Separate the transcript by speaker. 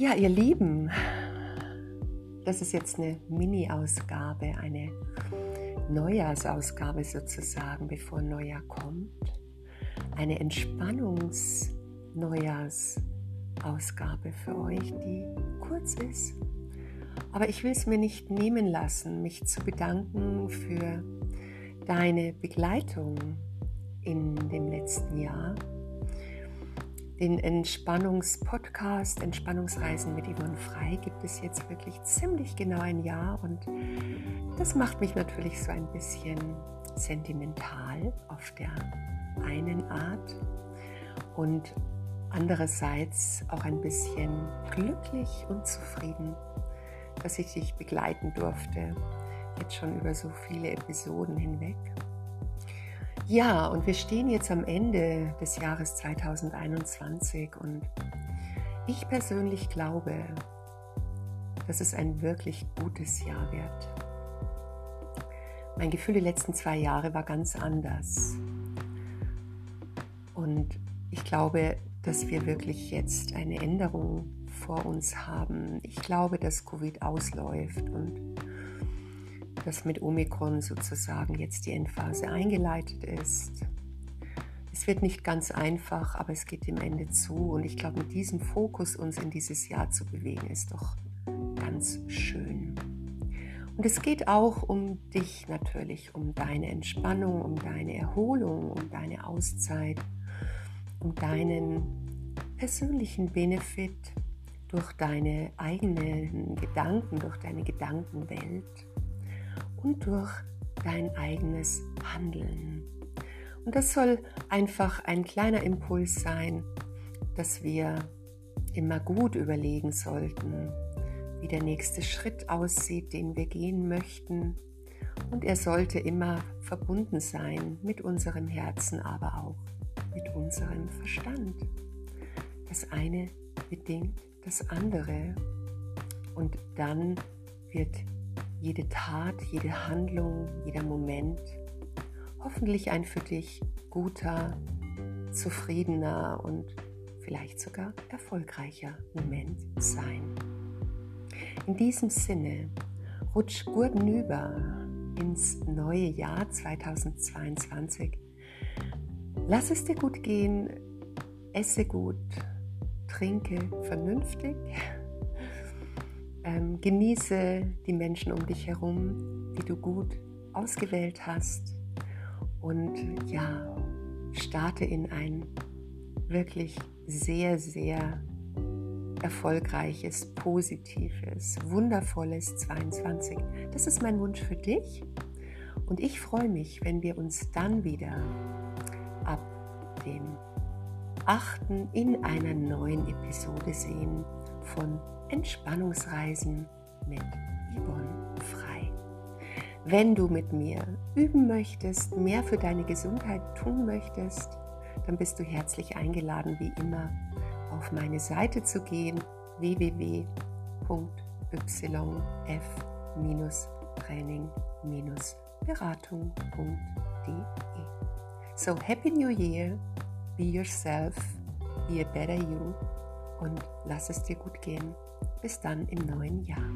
Speaker 1: Ja, ihr Lieben, das ist jetzt eine Mini-Ausgabe, eine Neujahrsausgabe sozusagen, bevor Neujahr kommt. Eine Entspannungs-Neujahrsausgabe für euch, die kurz ist. Aber ich will es mir nicht nehmen lassen, mich zu bedanken für deine Begleitung in dem letzten Jahr den Entspannungspodcast Entspannungsreisen mit Yvonne Frei gibt es jetzt wirklich ziemlich genau ein Jahr und das macht mich natürlich so ein bisschen sentimental auf der einen Art und andererseits auch ein bisschen glücklich und zufrieden, dass ich dich begleiten durfte, jetzt schon über so viele Episoden hinweg. Ja, und wir stehen jetzt am Ende des Jahres 2021 und ich persönlich glaube, dass es ein wirklich gutes Jahr wird. Mein Gefühl die letzten zwei Jahre war ganz anders. Und ich glaube, dass wir wirklich jetzt eine Änderung vor uns haben. Ich glaube, dass Covid ausläuft und dass mit Omikron sozusagen jetzt die Endphase eingeleitet ist. Es wird nicht ganz einfach, aber es geht dem Ende zu. Und ich glaube, mit diesem Fokus uns in dieses Jahr zu bewegen, ist doch ganz schön. Und es geht auch um dich natürlich, um deine Entspannung, um deine Erholung, um deine Auszeit, um deinen persönlichen Benefit durch deine eigenen Gedanken, durch deine Gedankenwelt und durch dein eigenes Handeln. Und das soll einfach ein kleiner Impuls sein, dass wir immer gut überlegen sollten, wie der nächste Schritt aussieht, den wir gehen möchten. Und er sollte immer verbunden sein mit unserem Herzen, aber auch mit unserem Verstand. Das eine bedingt das andere. Und dann wird jede Tat, jede Handlung, jeder Moment hoffentlich ein für dich guter, zufriedener und vielleicht sogar erfolgreicher Moment sein. In diesem Sinne, rutsch gut über ins neue Jahr 2022. Lass es dir gut gehen, esse gut, trinke vernünftig ähm, genieße die Menschen um dich herum, die du gut ausgewählt hast. Und ja, starte in ein wirklich sehr, sehr erfolgreiches, positives, wundervolles 22. Das ist mein Wunsch für dich. Und ich freue mich, wenn wir uns dann wieder ab dem 8. in einer neuen Episode sehen von Entspannungsreisen mit Yvonne Frei. Wenn du mit mir üben möchtest, mehr für deine Gesundheit tun möchtest, dann bist du herzlich eingeladen, wie immer, auf meine Seite zu gehen, www.yf-training-beratung.de. So, Happy New Year, be yourself, be a better you und lass es dir gut gehen. Bis dann im neuen Jahr.